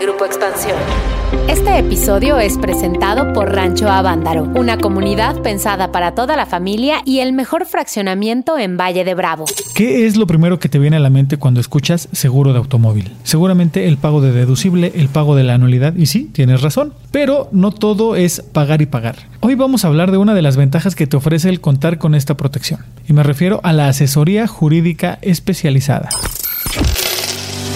Grupo Expansión. Este episodio es presentado por Rancho Avándaro, una comunidad pensada para toda la familia y el mejor fraccionamiento en Valle de Bravo. ¿Qué es lo primero que te viene a la mente cuando escuchas seguro de automóvil? Seguramente el pago de deducible, el pago de la anualidad, y sí, tienes razón, pero no todo es pagar y pagar. Hoy vamos a hablar de una de las ventajas que te ofrece el contar con esta protección, y me refiero a la asesoría jurídica especializada.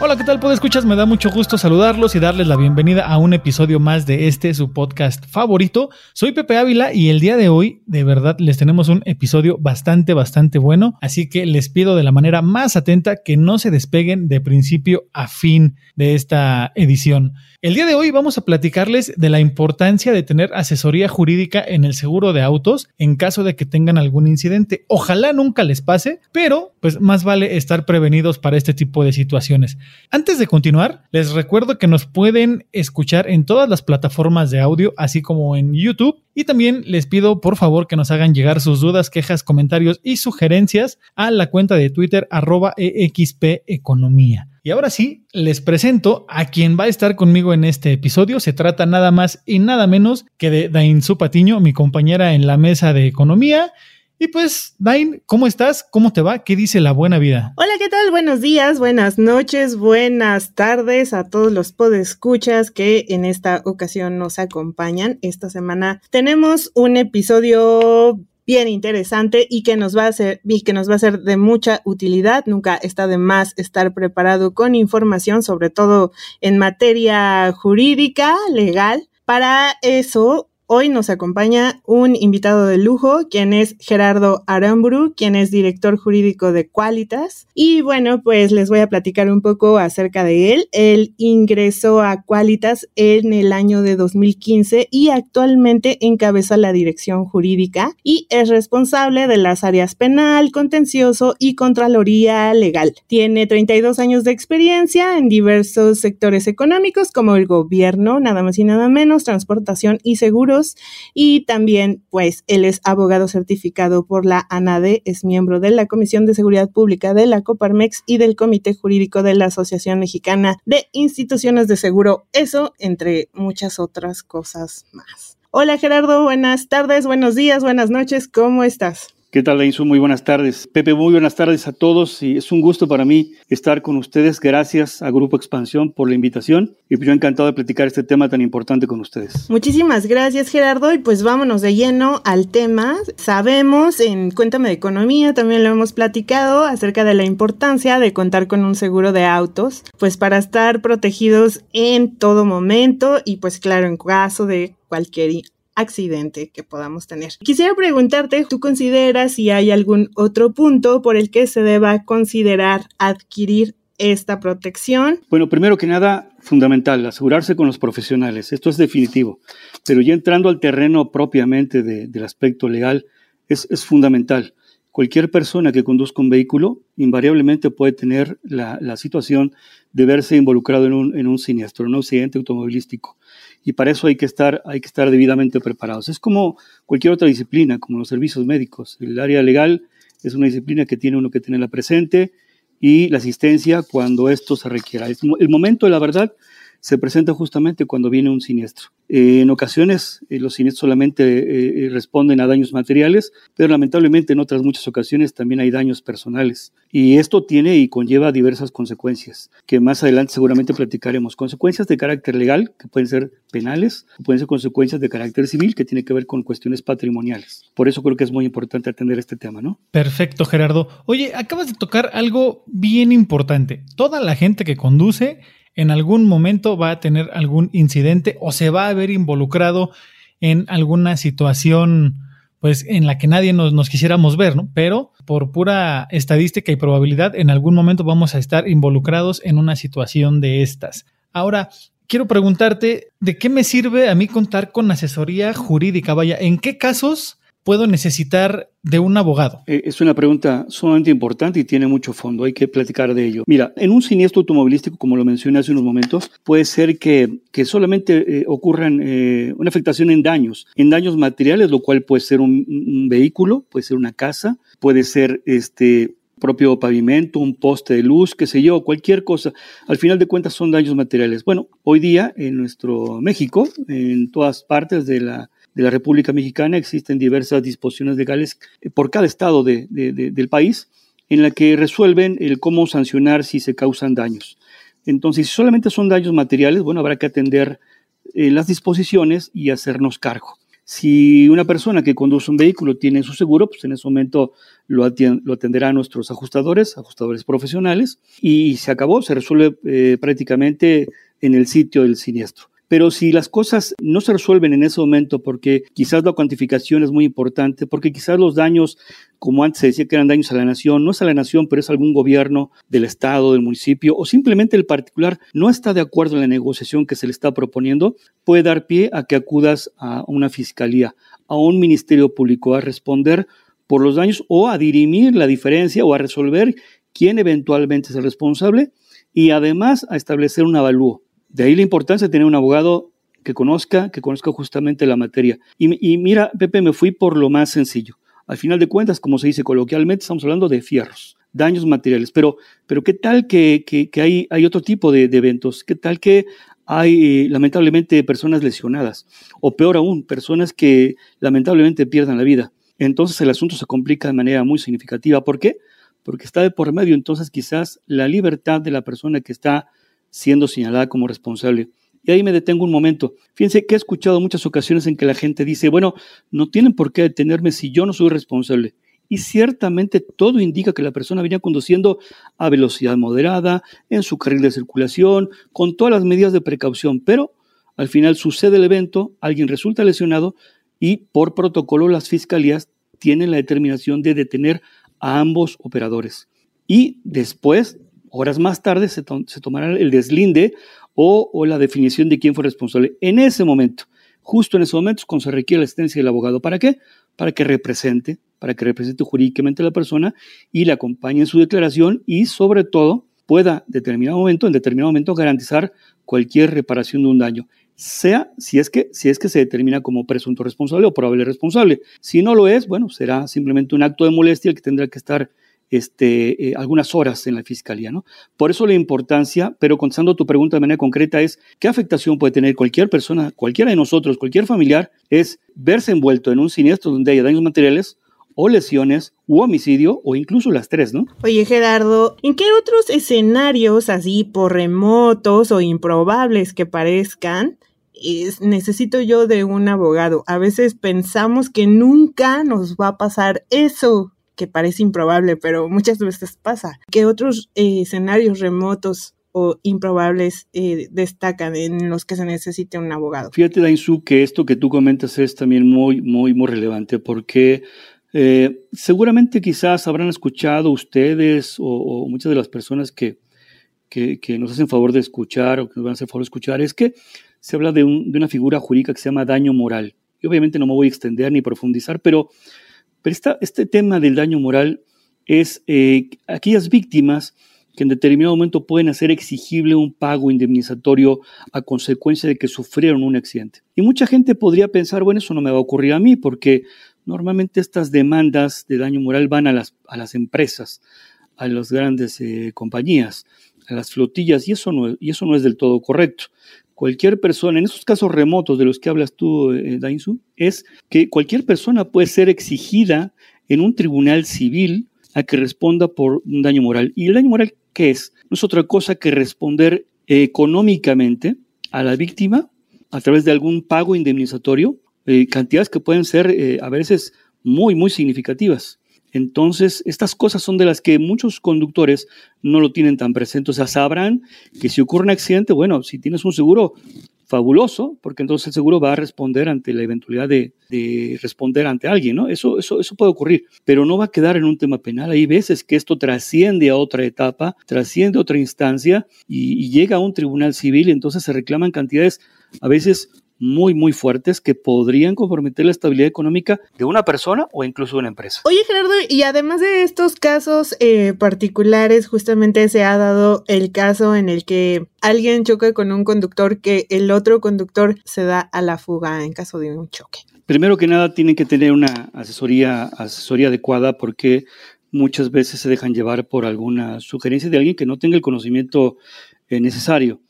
Hola, ¿qué tal? Pues escuchas, me da mucho gusto saludarlos y darles la bienvenida a un episodio más de este su podcast favorito. Soy Pepe Ávila y el día de hoy, de verdad, les tenemos un episodio bastante, bastante bueno. Así que les pido de la manera más atenta que no se despeguen de principio a fin de esta edición. El día de hoy vamos a platicarles de la importancia de tener asesoría jurídica en el seguro de autos en caso de que tengan algún incidente. Ojalá nunca les pase, pero pues más vale estar prevenidos para este tipo de situaciones. Antes de continuar, les recuerdo que nos pueden escuchar en todas las plataformas de audio, así como en YouTube. Y también les pido por favor que nos hagan llegar sus dudas, quejas, comentarios y sugerencias a la cuenta de Twitter arroba EXP Economía. Y ahora sí, les presento a quien va a estar conmigo en este episodio. Se trata nada más y nada menos que de Dainzu Patiño, mi compañera en la mesa de economía. Y pues, Dain, ¿cómo estás? ¿Cómo te va? ¿Qué dice la buena vida? Hola, ¿qué tal? Buenos días, buenas noches, buenas tardes a todos los podescuchas que en esta ocasión nos acompañan. Esta semana tenemos un episodio bien interesante y que nos va a ser y que nos va a ser de mucha utilidad. Nunca está de más estar preparado con información, sobre todo en materia jurídica, legal. Para eso Hoy nos acompaña un invitado de lujo, quien es Gerardo Aramburu, quien es director jurídico de Qualitas. Y bueno, pues les voy a platicar un poco acerca de él. Él ingresó a Qualitas en el año de 2015 y actualmente encabeza la dirección jurídica y es responsable de las áreas penal, contencioso y contraloría legal. Tiene 32 años de experiencia en diversos sectores económicos como el gobierno, nada más y nada menos, transportación y y también pues él es abogado certificado por la ANADE, es miembro de la Comisión de Seguridad Pública de la Coparmex y del Comité Jurídico de la Asociación Mexicana de Instituciones de Seguro, eso entre muchas otras cosas más. Hola Gerardo, buenas tardes, buenos días, buenas noches, ¿cómo estás? ¿Qué tal, Leinsu? Muy buenas tardes. Pepe, muy buenas tardes a todos y es un gusto para mí estar con ustedes. Gracias a Grupo Expansión por la invitación y yo encantado de platicar este tema tan importante con ustedes. Muchísimas gracias, Gerardo, y pues vámonos de lleno al tema. Sabemos en Cuéntame de Economía, también lo hemos platicado acerca de la importancia de contar con un seguro de autos, pues para estar protegidos en todo momento y pues claro, en caso de cualquier accidente que podamos tener. Quisiera preguntarte, ¿tú consideras si hay algún otro punto por el que se deba considerar adquirir esta protección? Bueno, primero que nada, fundamental, asegurarse con los profesionales. Esto es definitivo. Pero ya entrando al terreno propiamente del aspecto legal, es, fundamental. Cualquier persona que conduzca un vehículo invariablemente puede tener la, situación de verse involucrado en un, en un siniestro, en un accidente automovilístico y para eso hay que estar, hay que estar debidamente preparados. Es como cualquier otra disciplina, como los servicios médicos. El área legal es una disciplina que tiene uno que tenerla presente y la asistencia cuando esto se requiera. El momento de la verdad se presenta justamente cuando viene un siniestro. Eh, en ocasiones eh, los siniestros solamente eh, responden a daños materiales, pero lamentablemente en otras muchas ocasiones también hay daños personales. Y esto tiene y conlleva diversas consecuencias, que más adelante seguramente platicaremos. Consecuencias de carácter legal, que pueden ser penales, pueden ser consecuencias de carácter civil, que tiene que ver con cuestiones patrimoniales. Por eso creo que es muy importante atender este tema, ¿no? Perfecto, Gerardo. Oye, acabas de tocar algo bien importante. Toda la gente que conduce en algún momento va a tener algún incidente o se va a ver involucrado en alguna situación pues en la que nadie nos, nos, quisiéramos ver, ¿no? Pero por pura estadística y probabilidad, en algún momento vamos a estar involucrados en una situación de estas. Ahora, quiero preguntarte, ¿de qué me sirve a mí contar con asesoría jurídica? Vaya, ¿en qué casos puedo necesitar de un abogado? Eh, es una pregunta sumamente importante y tiene mucho fondo, hay que platicar de ello. Mira, en un siniestro automovilístico, como lo mencioné hace unos momentos, puede ser que, que solamente eh, ocurran eh, una afectación en daños, en daños materiales, lo cual puede ser un, un vehículo, puede ser una casa, puede ser este, propio pavimento, un poste de luz, qué sé yo, cualquier cosa. Al final de cuentas son daños materiales. Bueno, hoy día en nuestro México, en todas partes de la, de la República Mexicana, existen diversas disposiciones legales por cada estado de, del país en la que resuelven el cómo sancionar si se causan daños. Entonces, si solamente son daños materiales, bueno, habrá que atender eh, las disposiciones y hacernos cargo. Si una persona que conduce un vehículo tiene su seguro, pues en ese momento lo, atenderá nuestros ajustadores, ajustadores profesionales, y se acabó, se resuelve eh, prácticamente en el sitio del siniestro. Pero si las cosas no se resuelven en ese momento, porque quizás la cuantificación es muy importante, porque quizás los daños, como antes se decía que eran daños a la nación, no es a la nación, pero es algún gobierno del Estado, del municipio, o simplemente el particular no está de acuerdo en la negociación que se le está proponiendo, puede dar pie a que acudas a una fiscalía, a un ministerio público, a responder por los daños o a dirimir la diferencia o a resolver quién eventualmente es el responsable y además a establecer un avalúo. De ahí la importancia de tener un abogado que conozca, que conozca justamente la materia. Y, mira, Pepe, me fui por lo más sencillo. Al final de cuentas, como se dice coloquialmente, estamos hablando de fierros, daños materiales. Pero, pero ¿qué tal que, hay, hay, otro tipo de, eventos? ¿Qué tal que hay lamentablemente personas lesionadas? O peor aún, personas que lamentablemente pierdan la vida. Entonces el asunto se complica de manera muy significativa. ¿Por qué? Porque está de por medio entonces quizás la libertad de la persona que está siendo señalada como responsable. Y ahí me detengo un momento. Fíjense que he escuchado muchas ocasiones en que la gente dice, bueno, no tienen por qué detenerme si yo no soy responsable. Y ciertamente todo indica que la persona venía conduciendo a velocidad moderada, en su carril de circulación, con todas las medidas de precaución, pero al final sucede el evento, alguien resulta lesionado y por protocolo las fiscalías tienen la determinación de detener a ambos operadores. Y después Horas más tarde se, tomará el deslinde o, la definición de quién fue responsable. En ese momento, justo en ese momento cuando se requiere la asistencia del abogado. ¿Para qué? Para que represente, para que represente jurídicamente a la persona y le acompañe en su declaración y sobre todo pueda determinado momento, en determinado momento garantizar cualquier reparación de un daño, sea si es que si es que se determina como presunto responsable o probable responsable. Si no lo es, bueno, será simplemente un acto de molestia el que tendrá que estar este, eh, algunas horas en la fiscalía. ¿no? Por eso la importancia, pero contestando tu pregunta de manera concreta, es qué afectación puede tener cualquier persona, cualquiera de nosotros, cualquier familiar, es verse envuelto en un siniestro donde haya daños materiales o lesiones u homicidio o incluso las tres, ¿no? Oye Gerardo, ¿en qué otros escenarios así por remotos o improbables que parezcan necesito yo de un abogado? A veces pensamos que nunca nos va a pasar eso que parece improbable, pero muchas veces pasa. ¿Qué otros eh, escenarios remotos o improbables eh, destacan en los que se necesite un abogado? Fíjate, Dainzu, que esto que tú comentas es también muy, muy, muy relevante porque eh, seguramente quizás habrán escuchado ustedes o, muchas de las personas que, que, nos hacen favor de escuchar o que nos van a hacer favor de escuchar, es que se habla de, de una figura jurídica que se llama daño moral. Y obviamente no me voy a extender ni profundizar, pero pero este tema del daño moral es eh, aquellas víctimas que en determinado momento pueden hacer exigible un pago indemnizatorio a consecuencia de que sufrieron un accidente. Y mucha gente podría pensar, bueno, eso no me va a ocurrir a mí, porque normalmente estas demandas de daño moral van a las, a las empresas, a las grandes eh, compañías, a las flotillas, y eso, no, y eso no es del todo correcto cualquier persona, en esos casos remotos de los que hablas tú, eh, Dainzu, es que cualquier persona puede ser exigida en un tribunal civil a que responda por un daño moral. ¿Y el daño moral qué es? No es otra cosa que responder económicamente a la víctima a través de algún pago indemnizatorio, eh, cantidades que pueden ser eh, a veces muy, muy significativas. Entonces, estas cosas son de las que muchos conductores no lo tienen tan presente. O sea, sabrán que si ocurre un accidente, bueno, si tienes un seguro fabuloso, porque entonces el seguro va a responder ante la eventualidad de, responder ante alguien, ¿no? Eso, eso, eso puede ocurrir, pero no va a quedar en un tema penal. Hay veces que esto trasciende a otra etapa, trasciende a otra instancia y, y llega a un tribunal civil, entonces se reclaman cantidades a veces muy, muy fuertes que podrían comprometer la estabilidad económica de una persona o incluso de una empresa. Oye, Gerardo, y además de estos casos eh, particulares, justamente se ha dado el caso en el que alguien choca con un conductor que el otro conductor se da a la fuga en caso de un choque. Primero que nada, tienen que tener una asesoría, asesoría adecuada porque muchas veces se dejan llevar por alguna sugerencia de alguien que no tenga el conocimiento eh, necesario.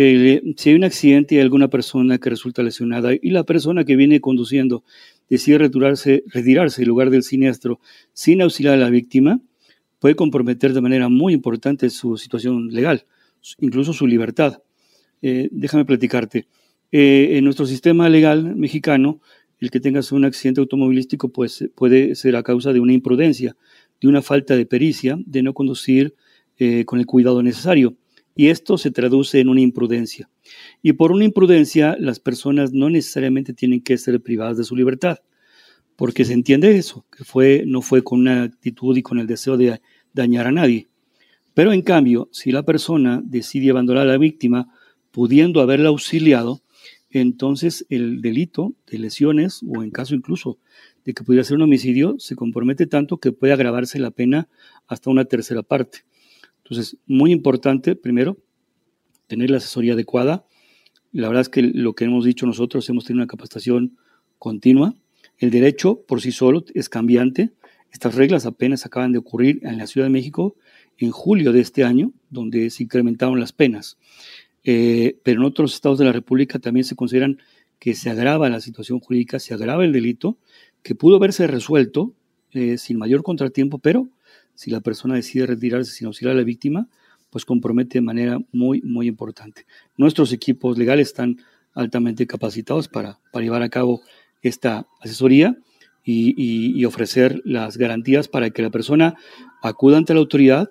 Eh, si hay un accidente y alguna persona que resulta lesionada y la persona que viene conduciendo decide retirarse, retirarse del lugar del siniestro sin auxiliar a la víctima, puede comprometer de manera muy importante su situación legal, incluso su libertad. Eh, déjame platicarte. en nuestro sistema legal mexicano, el que tengas un accidente automovilístico pues, puede ser a causa de una imprudencia, de una falta de pericia, de no conducir eh, con el cuidado necesario. Y esto se traduce en una imprudencia. Y por una imprudencia, las personas no necesariamente tienen que ser privadas de su libertad, porque se entiende eso, que fue, no fue con una actitud y con el deseo de dañar a nadie. Pero en cambio, si la persona decide abandonar a la víctima, pudiendo haberla auxiliado, entonces el delito de lesiones, o en caso incluso de que pudiera ser un homicidio, se compromete tanto que puede agravarse la pena hasta una tercera parte. Entonces, muy importante, primero, tener la asesoría adecuada. La verdad es que lo que hemos dicho nosotros, hemos tenido una capacitación continua. El derecho por sí solo es cambiante. Estas reglas apenas acaban de ocurrir en la Ciudad de México en julio de este año, donde se incrementaron las penas. Eh, pero en otros estados de la República también se consideran que se agrava la situación jurídica, se agrava el delito, que pudo haberse resuelto eh, sin mayor contratiempo, pero si la persona decide retirarse sin auxiliar a la víctima, pues compromete de manera muy, muy importante. Nuestros equipos legales están altamente capacitados para, para llevar a cabo esta asesoría y, ofrecer las garantías para que la persona acuda ante la autoridad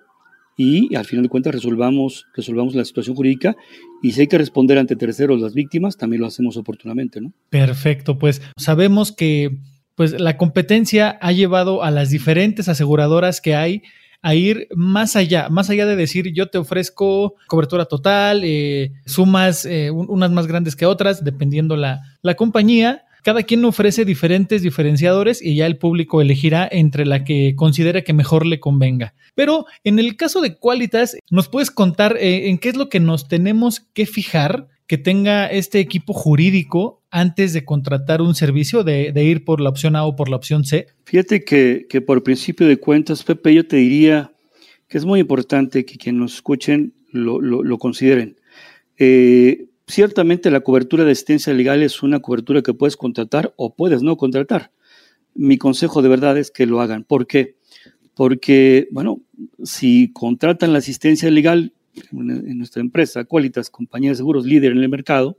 y al final de cuentas resolvamos, resolvamos la situación jurídica y si hay que responder ante terceros las víctimas, también lo hacemos oportunamente, ¿no? Perfecto, pues sabemos que pues la competencia ha llevado a las diferentes aseguradoras que hay a ir más allá, más allá de decir yo te ofrezco cobertura total, eh, sumas eh, unas más grandes que otras, dependiendo la, la compañía, cada quien ofrece diferentes diferenciadores y ya el público elegirá entre la que considere que mejor le convenga. Pero en el caso de Qualitas, ¿nos puedes contar eh, en qué es lo que nos tenemos que fijar que tenga este equipo jurídico antes de contratar un servicio, de, ir por la opción A o por la opción C? Fíjate que, por principio de cuentas, Pepe, yo te diría que es muy importante que quienes nos escuchen lo, consideren. Eh, Ciertamente la cobertura de asistencia legal es una cobertura que puedes contratar o puedes no contratar. Mi consejo de verdad es que lo hagan. ¿Por qué? Porque, bueno, si contratan la asistencia legal en nuestra empresa, Qualitas, compañía de seguros líder en el mercado,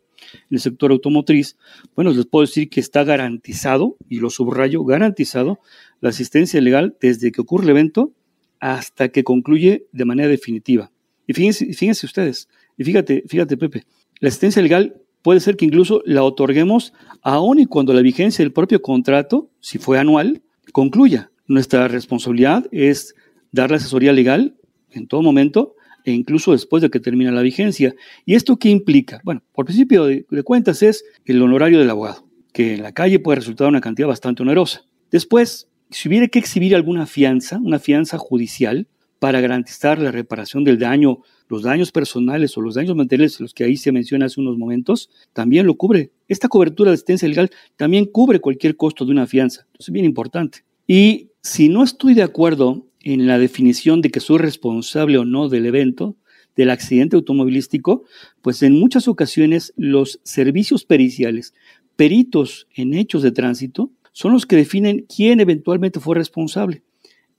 en el sector automotriz, bueno, les puedo decir que está garantizado, y lo subrayo, garantizado, la asistencia legal desde que ocurre el evento hasta que concluye de manera definitiva. Y fíjense, fíjense ustedes, y fíjate, fíjate, Pepe, la asistencia legal puede ser que incluso la otorguemos aún y cuando la vigencia del propio contrato, si fue anual, concluya. Nuestra responsabilidad es dar la asesoría legal en todo momento e incluso después de que termine la vigencia. ¿Y esto qué implica? Bueno, por principio de, cuentas es el honorario del abogado, que en la calle puede resultar una cantidad bastante onerosa. Después, si hubiera que exhibir alguna fianza, una fianza judicial, para garantizar la reparación del daño los daños personales o los daños materiales, los que ahí se menciona hace unos momentos, también lo cubre. Esta cobertura de asistencia legal también cubre cualquier costo de una fianza. Entonces, es bien importante. Y si no estoy de acuerdo en la definición de que soy responsable o no del evento, del accidente automovilístico, pues en muchas ocasiones los servicios periciales, peritos en hechos de tránsito, son los que definen quién eventualmente fue responsable.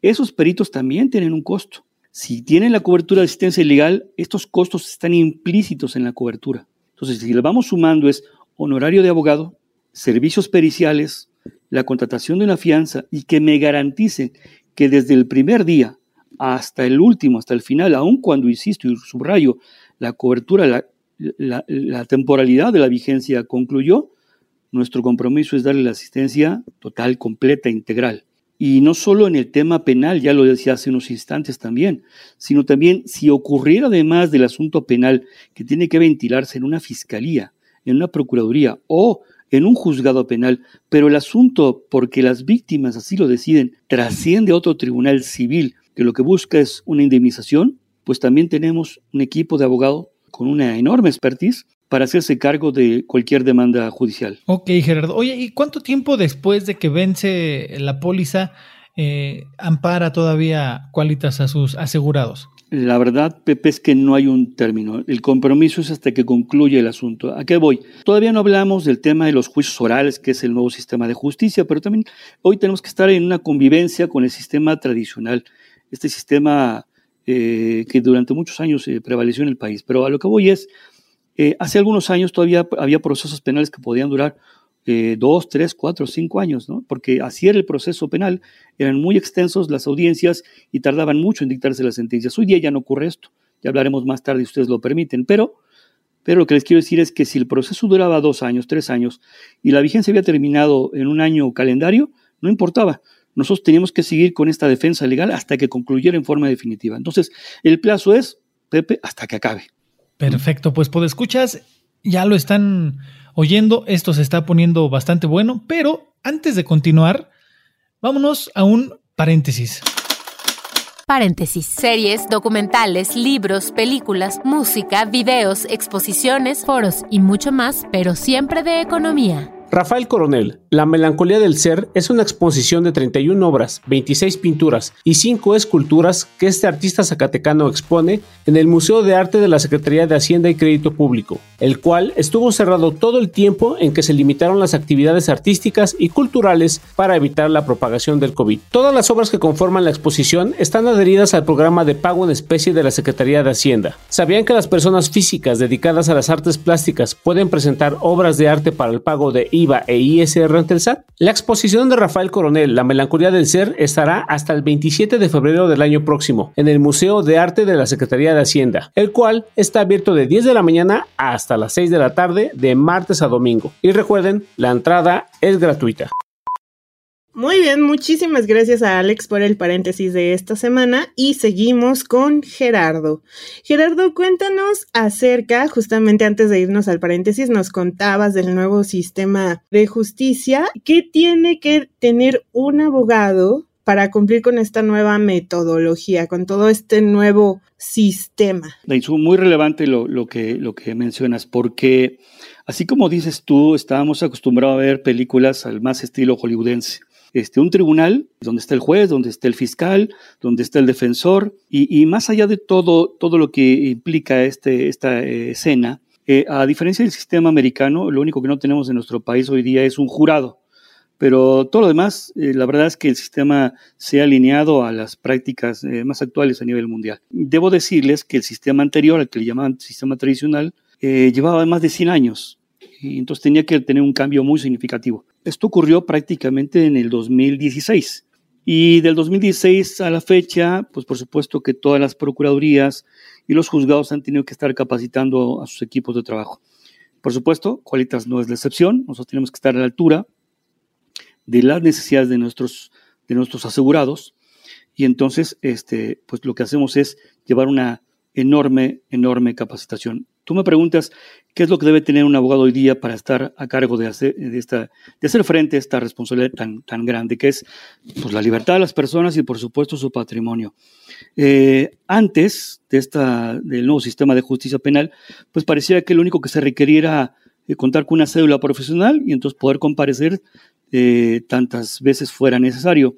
Esos peritos también tienen un costo. Si tienen la cobertura de asistencia legal, estos costos están implícitos en la cobertura. Entonces, si le vamos sumando es honorario de abogado, servicios periciales, la contratación de una fianza y que me garantice que desde el primer día hasta el último, hasta el final, aun cuando, insisto y subrayo, la cobertura, la, temporalidad de la vigencia concluyó, nuestro compromiso es darle la asistencia total, completa, integral. Y no solo en el tema penal, ya lo decía hace unos instantes también, sino también si ocurriera además del asunto penal que tiene que ventilarse en una fiscalía, en una procuraduría o en un juzgado penal, pero el asunto, porque las víctimas así lo deciden, trasciende a otro tribunal civil que lo que busca es una indemnización, pues también tenemos un equipo de abogados con una enorme expertise para hacerse cargo de cualquier demanda judicial. Ok, Gerardo. Oye, ¿y cuánto tiempo después de que vence la póliza eh, ampara todavía Qualitas a sus asegurados? La verdad, Pepe, es que no hay un término. El compromiso es hasta que concluya el asunto. ¿A qué voy? Todavía no hablamos del tema de los juicios orales, que es el nuevo sistema de justicia, pero también hoy tenemos que estar en una convivencia con el sistema tradicional, este sistema eh, que durante muchos años eh, prevaleció en el país. Pero a lo que voy es, hace algunos años todavía había procesos penales que podían durar eh, dos, tres, cuatro, cinco años, ¿no? Porque así era el proceso penal, eran muy extensos las audiencias y tardaban mucho en dictarse las sentencias. Hoy día ya no ocurre esto, ya hablaremos más tarde si ustedes lo permiten, pero, pero lo que les quiero decir es que si el proceso duraba dos años, tres años y la vigencia había terminado en un año calendario, no importaba. Nosotros teníamos que seguir con esta defensa legal hasta que concluyera en forma definitiva. Entonces, el plazo es, Pepe, hasta que acabe. Perfecto, pues por escuchas, ya lo están oyendo, esto se está poniendo bastante bueno, pero antes de continuar, vámonos a un paréntesis. Paréntesis. Series, documentales, libros, películas, música, videos, exposiciones, foros y mucho más, pero siempre de economía. Rafael Coronel, La melancolía del ser es una exposición de 31 obras, 26 pinturas y 5 esculturas que este artista zacatecano expone en el Museo de Arte de la Secretaría de Hacienda y Crédito Público, el cual estuvo cerrado todo el tiempo en que se limitaron las actividades artísticas y culturales para evitar la propagación del COVID. Todas las obras que conforman la exposición están adheridas al programa de pago en especie de la Secretaría de Hacienda. ¿Sabían que las personas físicas dedicadas a las artes plásticas pueden presentar obras de arte para el pago de IVA e ISR ante el SAT. La exposición de Rafael Coronel, La melancolía del ser, estará hasta el 27 de febrero del año próximo en el Museo de Arte de la Secretaría de Hacienda, el cual está abierto de 10 de la mañana hasta las 6 de la tarde de martes a domingo. Y recuerden, la entrada es gratuita. Muy bien, muchísimas gracias a Alex por el paréntesis de esta semana y seguimos con Gerardo. Gerardo, cuéntanos acerca, justamente antes de irnos al paréntesis, nos contabas del nuevo sistema de justicia. ¿Qué tiene que tener un abogado para cumplir con esta nueva metodología, con todo este nuevo sistema? Muy relevante lo, lo, que, lo que mencionas, porque así como dices tú, estábamos acostumbrados a ver películas al más estilo hollywoodense este, un tribunal donde está el juez, donde está el fiscal, donde está el defensor, y, más allá de todo, todo lo que implica este, esta eh, escena, eh, a diferencia del sistema americano, lo único que no tenemos en nuestro país hoy día es un jurado. Pero todo lo demás, eh, la verdad es que el sistema se ha alineado a las prácticas más actuales a nivel mundial. Debo decirles que el sistema anterior, al que le llamaban sistema tradicional, llevaba más de 100 años y entonces tenía que tener un cambio muy significativo. Esto ocurrió prácticamente en el 2016. Y del 2016 a la fecha, pues por supuesto que todas las procuradurías y los juzgados han tenido que estar capacitando a sus equipos de trabajo. Por supuesto, Qualitas no es la excepción, nosotros tenemos que estar a la altura de las necesidades de nuestros, de nuestros asegurados y entonces este, pues lo que hacemos es llevar una enorme, enorme capacitación. Tú me preguntas qué es lo que debe tener un abogado hoy día para estar a cargo de hacer, de esta, de hacer frente a esta responsabilidad tan, tan grande, que es pues, la libertad de las personas y, por supuesto, su patrimonio. Eh, antes de esta, del nuevo sistema de justicia penal, pues parecía que lo único que se requería era eh, contar con una cédula profesional y entonces poder comparecer eh, tantas veces fuera necesario.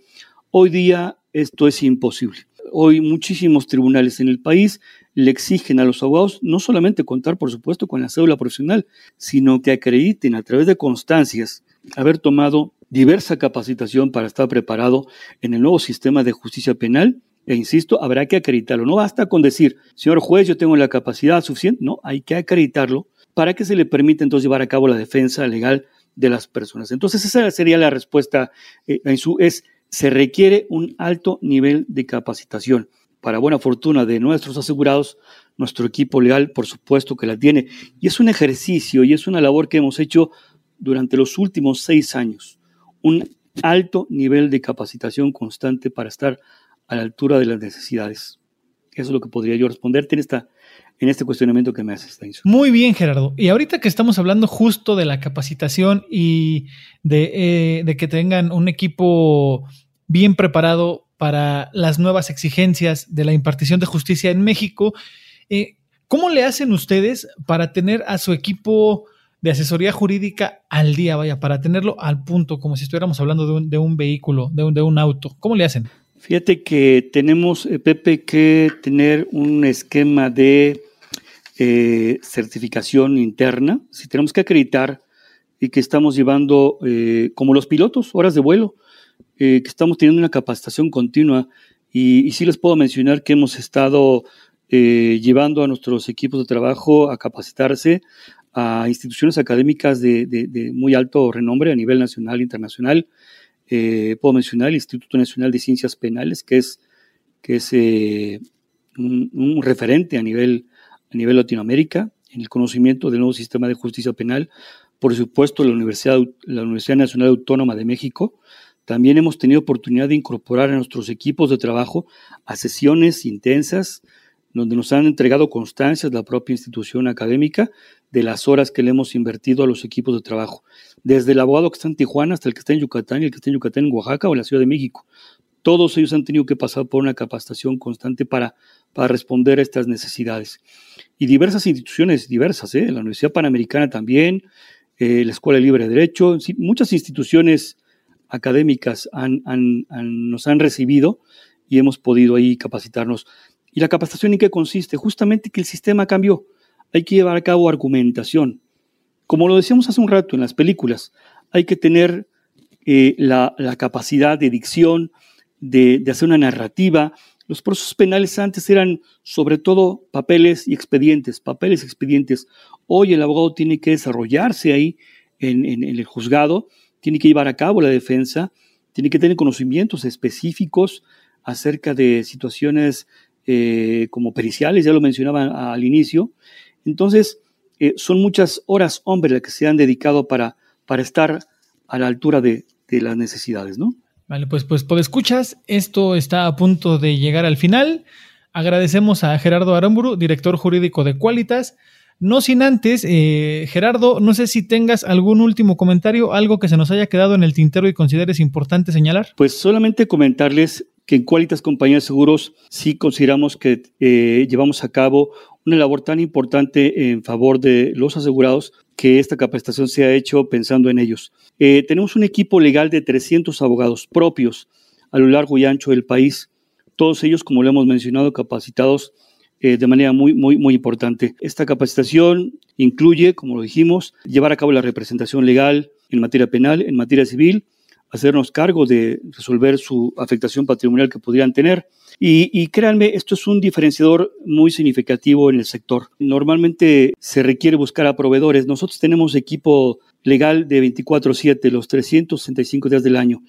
Hoy día esto es imposible. Hoy muchísimos tribunales en el país le exigen a los abogados no solamente contar, por supuesto, con la cédula profesional, sino que acrediten a través de constancias haber tomado diversa capacitación para estar preparado en el nuevo sistema de justicia penal. E insisto, habrá que acreditarlo. No basta con decir, señor juez, yo tengo la capacidad suficiente. No, hay que acreditarlo para que se le permita entonces llevar a cabo la defensa legal de las personas. Entonces esa sería la respuesta eh, en su es se requiere un alto nivel de capacitación para buena fortuna de nuestros asegurados, nuestro equipo legal, por supuesto que la tiene. Y es un ejercicio y es una labor que hemos hecho durante los últimos seis años. Un alto nivel de capacitación constante para estar a la altura de las necesidades. Eso es lo que podría yo responderte en esta, en este cuestionamiento que me haces, Muy bien, Gerardo. Y ahorita que estamos hablando justo de la capacitación y de, eh, de que tengan un equipo bien preparado para las nuevas exigencias de la impartición de justicia en México, eh, ¿cómo le hacen ustedes para tener a su equipo de asesoría jurídica al día, vaya, para tenerlo al punto, como si estuviéramos hablando de un, vehículo, de un, de un auto? ¿Cómo le hacen? Fíjate que tenemos, eh, Pepe, que tener un esquema de eh, certificación interna, si tenemos que acreditar y que estamos llevando, eh, como los pilotos, horas de vuelo, eh, que estamos teniendo una capacitación continua y, y, sí les puedo mencionar que hemos estado llevando a nuestros equipos de trabajo a capacitarse a instituciones académicas de, de, de muy alto renombre a nivel nacional e internacional. puedo mencionar el Instituto Nacional de Ciencias Penales, que es, que es un, un, referente a nivel a nivel Latinoamérica en el conocimiento del nuevo sistema de justicia penal, por supuesto la Universidad, la Universidad Nacional Autónoma de México. También hemos tenido oportunidad de incorporar a nuestros equipos de trabajo a sesiones intensas donde nos han entregado constancias la propia institución académica de las horas que le hemos invertido a los equipos de trabajo, desde el abogado que está en Tijuana hasta el que está en Yucatán y el que está en Yucatán en Oaxaca o en la Ciudad de México. Todos ellos han tenido que pasar por una capacitación constante para, para responder a estas necesidades. Y diversas instituciones, diversas, ¿eh? la Universidad Panamericana también, eh, la Escuela Libre de Derecho, muchas instituciones académicas han, han, nos han recibido y hemos podido ahí capacitarnos. ¿Y la capacitación en qué consiste? Justamente que el sistema cambió. Hay que llevar a cabo argumentación. Como lo decíamos hace un rato en las películas, hay que tener eh, la, la, capacidad de dicción, de, hacer una narrativa. Los procesos penales antes eran sobre todo papeles y expedientes, papeles y expedientes. Hoy el abogado tiene que desarrollarse ahí en, el juzgado, tiene que llevar a cabo la defensa, tiene que tener conocimientos específicos acerca de situaciones eh, como periciales, ya lo mencionaba al inicio. Entonces, eh, son muchas horas, hombre, las que se han dedicado para, para estar a la altura de, las necesidades, ¿no? Vale, pues, pues, pues escuchas, esto está a punto de llegar al final. Agradecemos a Gerardo Aramburu, director jurídico de Qualitas. No sin antes, eh, Gerardo, no sé si tengas algún último comentario, algo que se nos haya quedado en el tintero y consideres importante señalar. Pues solamente comentarles que en Qualitas Compañía de Seguros sí consideramos que eh, llevamos a cabo una labor tan importante en favor de los asegurados que esta capacitación se ha hecho pensando en ellos. Eh, tenemos un equipo legal de 300 abogados propios a lo largo y ancho del país, todos ellos, como lo hemos mencionado, capacitados eh, de manera muy, muy, muy importante. Esta capacitación incluye, como lo dijimos, llevar a cabo la representación legal en materia penal, en materia civil, hacernos cargo de resolver su afectación patrimonial que podrían tener. Y, créanme, esto es un diferenciador muy significativo en el sector. Normalmente se requiere buscar a proveedores. Nosotros tenemos equipo legal de 24/7, los 365 días del año.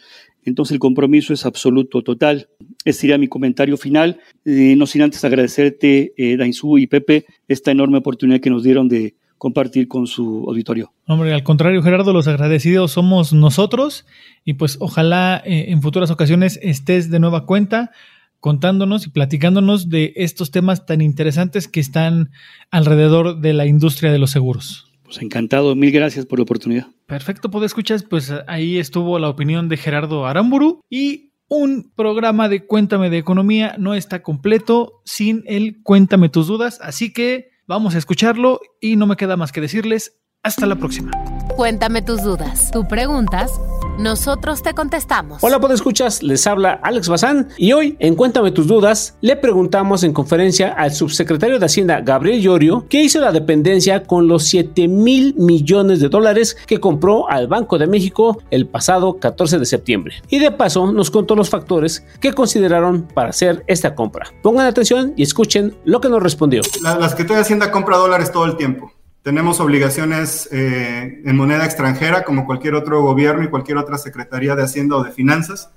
Entonces el compromiso es absoluto, total. Ese sería mi comentario final. Eh, no sin antes agradecerte, eh, Dainzú y Pepe, esta enorme oportunidad que nos dieron de compartir con su auditorio. Hombre, al contrario, Gerardo, los agradecidos somos nosotros y pues ojalá eh, en futuras ocasiones estés de nueva cuenta contándonos y platicándonos de estos temas tan interesantes que están alrededor de la industria de los seguros. Pues encantado, mil gracias por la oportunidad. Perfecto, pues escuchas, pues ahí estuvo la opinión de Gerardo Aramburu y un programa de Cuéntame de Economía no está completo sin el Cuéntame tus dudas, así que Vamos a escucharlo y no me queda más que decirles hasta la próxima. Cuéntame tus dudas. Tú preguntas, nosotros te contestamos. Hola, ¿puedo escuchas? Les habla Alex Bazán y hoy en Cuéntame tus dudas le preguntamos en conferencia al subsecretario de Hacienda Gabriel Llorio qué hizo la dependencia con los 7 mil millones de dólares que compró al Banco de México el pasado 14 de septiembre. Y de paso nos contó los factores que consideraron para hacer esta compra. Pongan atención y escuchen lo que nos respondió. La, las que Hacienda compra dólares todo el tiempo. Tenemos obligaciones eh, en moneda extranjera, como cualquier otro gobierno y cualquier otra Secretaría de Hacienda o de Finanzas.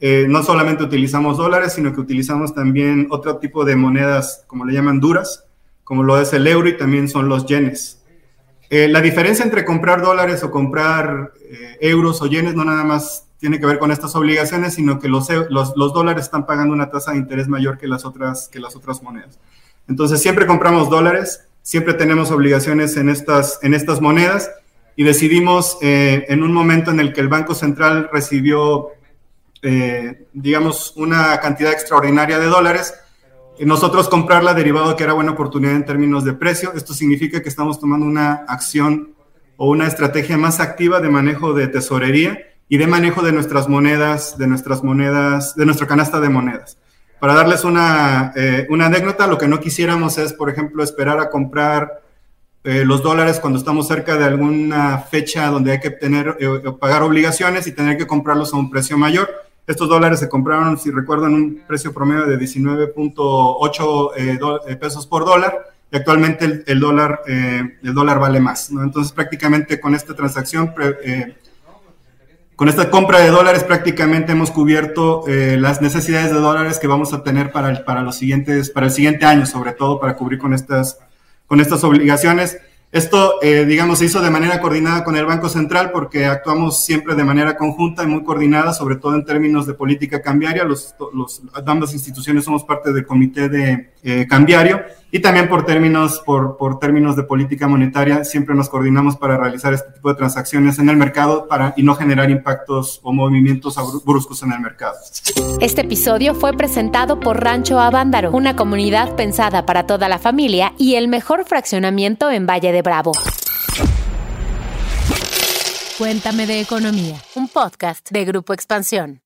Eh, no solamente utilizamos dólares, sino que utilizamos también otro tipo de monedas, como le llaman duras, como lo es el euro y también son los yenes. Eh, la diferencia entre comprar dólares o comprar euros o yenes no nada más tiene que ver con estas obligaciones, sino que los, los, los, dólares están pagando una tasa de interés mayor que las otras, que las otras monedas. Entonces siempre compramos dólares, siempre tenemos obligaciones en estas, en estas monedas y decidimos eh, en un momento en el que el Banco Central recibió, eh, digamos, una cantidad extraordinaria de dólares, nosotros comprarla derivado que era buena oportunidad en términos de precio. Esto significa que estamos tomando una acción o una estrategia más activa de manejo de tesorería y de manejo de nuestras monedas, de nuestras monedas, de nuestra canasta de monedas. Para darles una, eh, una anécdota, lo que no quisiéramos es, por ejemplo, esperar a comprar eh, los dólares cuando estamos cerca de alguna fecha donde hay que tener, eh, pagar obligaciones y tener que comprarlos a un precio mayor. Estos dólares se compraron, si recuerdan, un precio promedio de 19.8 pesos por dólar y actualmente el, dólar, el dólar vale más. Entonces, prácticamente con esta transacción con esta compra de dólares prácticamente hemos cubierto eh, las necesidades de dólares que vamos a tener para el, para los siguientes, para el siguiente año, sobre todo para cubrir con estas, con estas obligaciones. Esto, eh, digamos, se hizo de manera coordinada con el Banco Central porque actuamos siempre de manera conjunta y muy coordinada, sobre todo en términos de política cambiaria. Los, los ambas instituciones somos parte del comité de eh, cambiario y también por términos, por, por términos de política monetaria, siempre nos coordinamos para realizar este tipo de transacciones en el mercado para, y no generar impactos o movimientos bruscos en el mercado. Este episodio fue presentado por Rancho Avándaro, una comunidad pensada para toda la familia y el mejor fraccionamiento en Valle de Bravo. Cuéntame de economía, un podcast de Grupo Expansión.